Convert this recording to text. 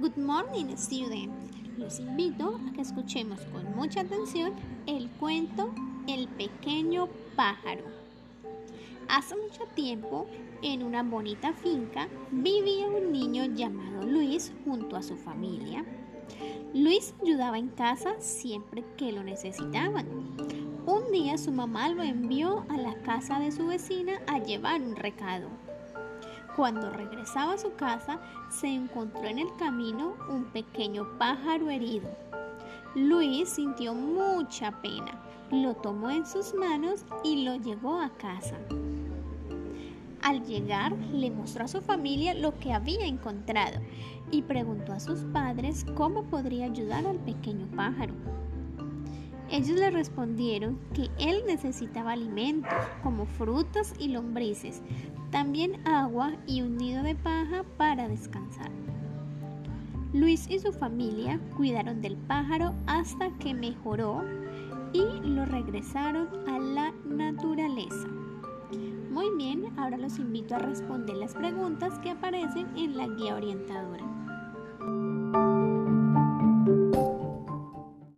Good morning, students. Los invito a que escuchemos con mucha atención el cuento El pequeño pájaro. Hace mucho tiempo, en una bonita finca, vivía un niño llamado Luis junto a su familia. Luis ayudaba en casa siempre que lo necesitaban. Un día su mamá lo envió a la casa de su vecina a llevar un recado. Cuando regresaba a su casa, se encontró en el camino un pequeño pájaro herido. Luis sintió mucha pena, lo tomó en sus manos y lo llevó a casa. Al llegar, le mostró a su familia lo que había encontrado y preguntó a sus padres cómo podría ayudar al pequeño pájaro. Ellos le respondieron que él necesitaba alimentos como frutas y lombrices, también agua y un nido de paja para descansar. Luis y su familia cuidaron del pájaro hasta que mejoró y lo regresaron a la naturaleza. Muy bien, ahora los invito a responder las preguntas que aparecen en la guía orientadora.